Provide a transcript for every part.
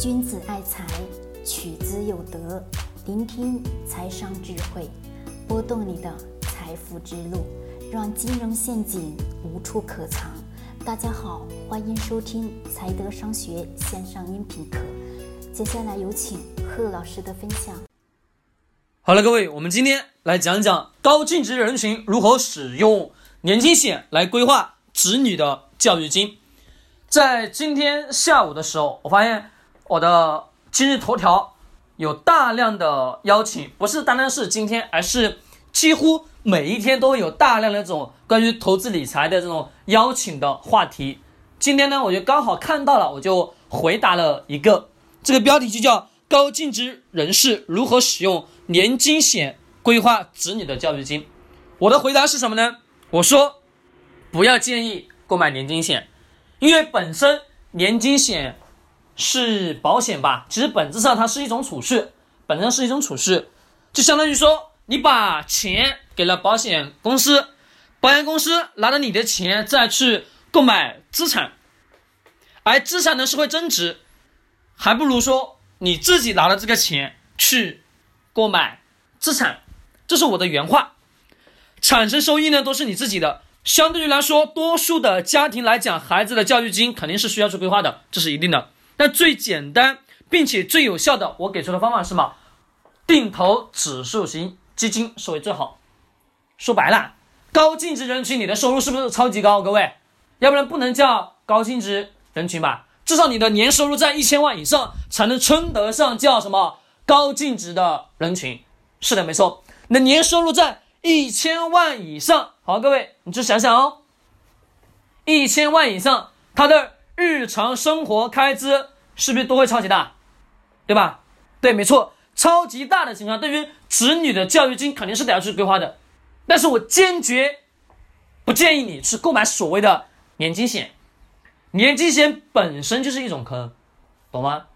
君子爱财，取之有德。聆听财商智慧，拨动你的财富之路，让金融陷阱无处可藏。大家好，欢迎收听财德商学线上音频课。接下来有请贺老师的分享。好了，各位，我们今天来讲讲高净值人群如何使用年金险来规划子女的教育金。在今天下午的时候，我发现。我的今日头条有大量的邀请，不是单单是今天，而是几乎每一天都有大量的这种关于投资理财的这种邀请的话题。今天呢，我就刚好看到了，我就回答了一个，这个标题就叫“高净值人士如何使用年金险规划子女的教育金”。我的回答是什么呢？我说不要建议购买年金险，因为本身年金险。是保险吧？其实本质上它是一种储蓄，本质上是一种储蓄，就相当于说你把钱给了保险公司，保险公司拿着你的钱再去购买资产，而资产呢是会增值，还不如说你自己拿了这个钱去购买资产，这是我的原话，产生收益呢都是你自己的。相对于来说，多数的家庭来讲，孩子的教育金肯定是需要去规划的，这是一定的。但最简单并且最有效的，我给出的方法是什么？定投指数型基金收益最好。说白了，高净值人群你的收入是不是超级高？各位，要不然不能叫高净值人群吧？至少你的年收入在一千万以上，才能称得上叫什么高净值的人群。是的，没错，你的年收入在一千万以上。好，各位，你去想想哦，一千万以上，他的。日常生活开支是不是都会超级大，对吧？对，没错，超级大的情况，对于子女的教育金肯定是得要去规划的。但是我坚决不建议你去购买所谓的年金险，年金险本身就是一种坑，懂吗？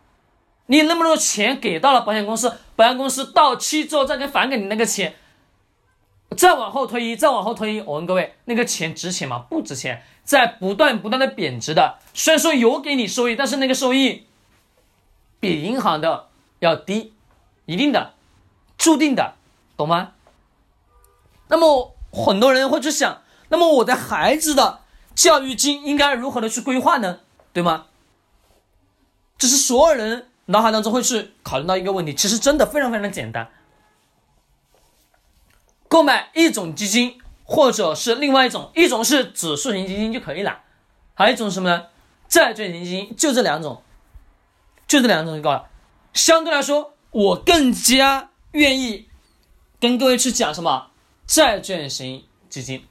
你那么多钱给到了保险公司，保险公司到期之后再给返给你那个钱。再往后推移，再往后推移，我问各位，那个钱值钱吗？不值钱，在不断不断的贬值的。虽然说有给你收益，但是那个收益比银行的要低，一定的，注定的，懂吗？那么很多人会去想，那么我的孩子的教育金应该如何的去规划呢？对吗？这是所有人脑海当中会去考虑到一个问题，其实真的非常非常简单。购买一种基金，或者是另外一种，一种是指数型基金就可以了，还有一种什么呢？债券型基金，就这两种，就这两种就够了。相对来说，我更加愿意跟各位去讲什么债券型基金，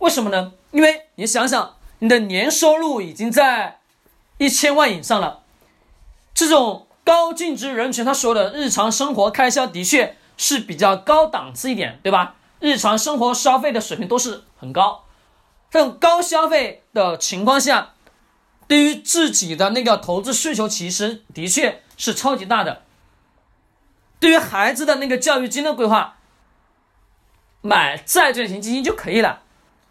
为什么呢？因为你想想，你的年收入已经在一千万以上了，这种高净值人群，他所有的日常生活开销的确。是比较高档次一点，对吧？日常生活消费的水平都是很高，这种高消费的情况下，对于自己的那个投资需求，其实的确是超级大的。对于孩子的那个教育金的规划，买债券型基金就可以了。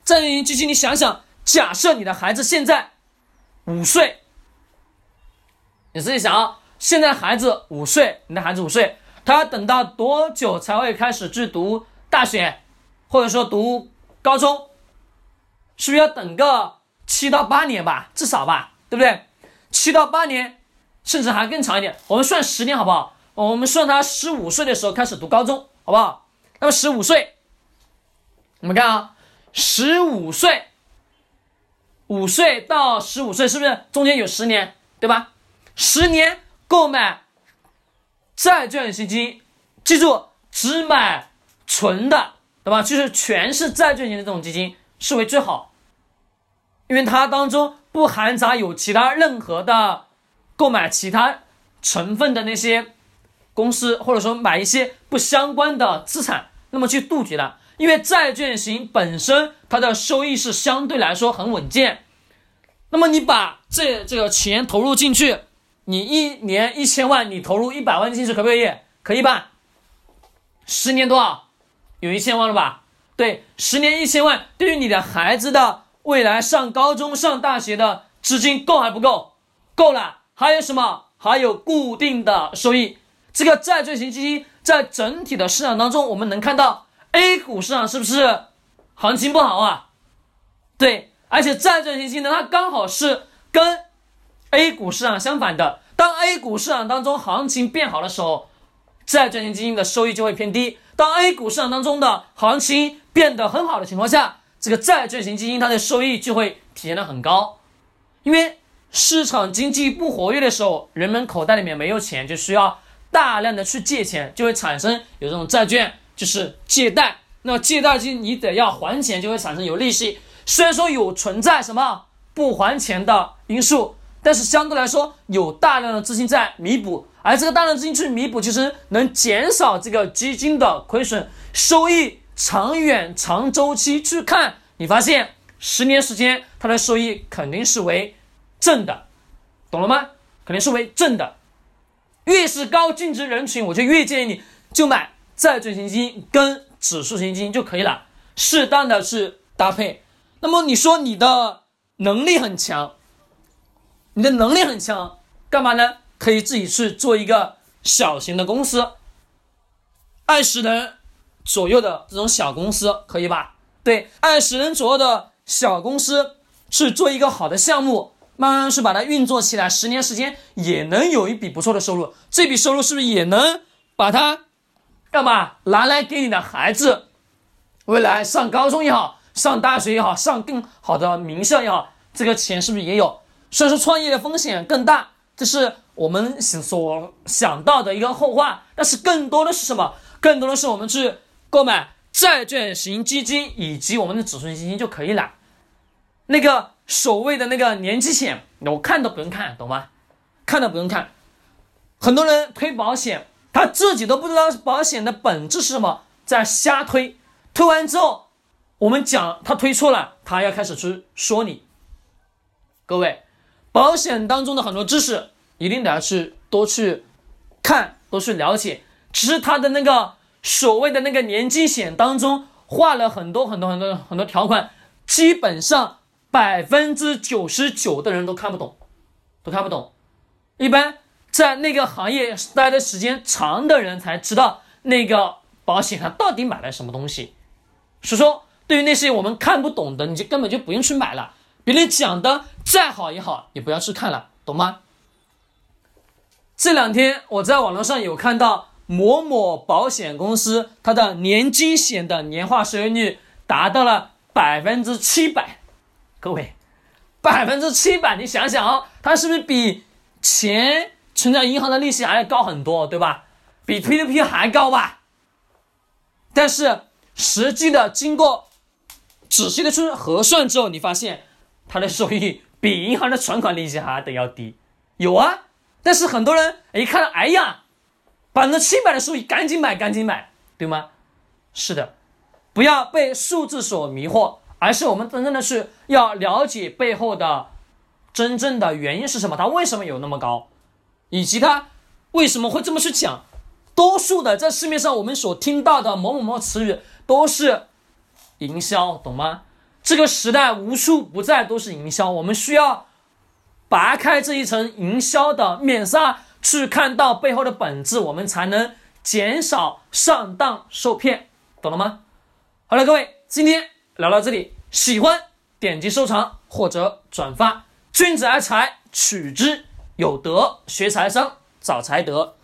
债券型基金，你想想，假设你的孩子现在五岁，你自己想啊，现在孩子五岁，你的孩子五岁。他要等到多久才会开始去读大学，或者说读高中？是不是要等个七到八年吧，至少吧，对不对？七到八年，甚至还更长一点。我们算十年好不好？我们算他十五岁的时候开始读高中，好不好？那么十五岁，我们看啊，十五岁，五岁到十五岁，是不是中间有十年，对吧？十年购买。债券型基金，记住只买纯的，对吧？就是全是债券型的这种基金视为最好，因为它当中不含杂有其他任何的购买其他成分的那些公司，或者说买一些不相关的资产，那么去杜绝的。因为债券型本身它的收益是相对来说很稳健，那么你把这这个钱投入进去。你一年一千万，你投入一百万进去，可不可以？可以吧？十年多少？有一千万了吧？对，十年一千万，对于你的孩子的未来上高中、上大学的资金够还不够？够了。还有什么？还有固定的收益。这个债券型基金在整体的市场当中，我们能看到 A 股市场是不是行情不好啊？对，而且债券型基金呢，它刚好是跟 A 股市场相反的。当 A 股市场当中行情变好的时候，债券型基金的收益就会偏低；当 A 股市场当中的行情变得很好的情况下，这个债券型基金它的收益就会体现的很高。因为市场经济不活跃的时候，人们口袋里面没有钱，就需要大量的去借钱，就会产生有这种债券，就是借贷。那借贷金你得要还钱，就会产生有利息。虽然说有存在什么不还钱的因素，但是相对来说有大量的资金在弥补，而这个大量资金去弥补，其实能减少这个基金的亏损，收益长远长周期去看，你发现十年时间它的收益肯定是为正的，懂了吗？肯定是为正的。越是高净值人群，我就越建议你就买债券型基金跟指数型基金就可以了，适当的去搭配。那么你说你的能力很强，你的能力很强，干嘛呢？可以自己去做一个小型的公司，二十人左右的这种小公司，可以吧？对，二十人左右的小公司去做一个好的项目，慢慢去把它运作起来，十年时间也能有一笔不错的收入。这笔收入是不是也能把它干嘛拿来给你的孩子未来上高中也好？上大学也好，上更好的名校也好，这个钱是不是也有？所以说创业的风险更大，这是我们所想到的一个后话。但是更多的是什么？更多的是我们去购买债券型基金以及我们的指数型基金就可以了。那个所谓的那个年金险，我看都不用看，懂吗？看都不用看。很多人推保险，他自己都不知道保险的本质是什么，在瞎推。推完之后。我们讲他推错了，他要开始去说你。各位，保险当中的很多知识一定得要去多去看，多去了解。只是他的那个所谓的那个年金险当中画了很多很多很多很多条款，基本上百分之九十九的人都看不懂，都看不懂。一般在那个行业待的时间长的人才知道那个保险它到底买了什么东西。所以说。对于那些我们看不懂的，你就根本就不用去买了。别人讲的再好也好，你不要去看了，懂吗？这两天我在网络上有看到某某保险公司，它的年金险的年化收益率达到了百分之七百。各位，百分之七百，你想想哦，它是不是比钱存在银行的利息还要高很多，对吧？比 P to P 还高吧？但是实际的经过。仔细的去核算之后，你发现它的收益比银行的存款利息还得要低，有啊。但是很多人一看，哎呀，百分之七百的收益，赶紧买，赶紧买，对吗？是的，不要被数字所迷惑，而是我们真正的是要了解背后的真正的原因是什么，它为什么有那么高，以及它为什么会这么去讲。多数的在市面上我们所听到的某某某词语都是。营销懂吗？这个时代无处不在都是营销，我们需要拔开这一层营销的面纱，去看到背后的本质，我们才能减少上当受骗，懂了吗？好了，各位，今天聊到这里，喜欢点击收藏或者转发。君子爱财，取之有德；学财商，找财德。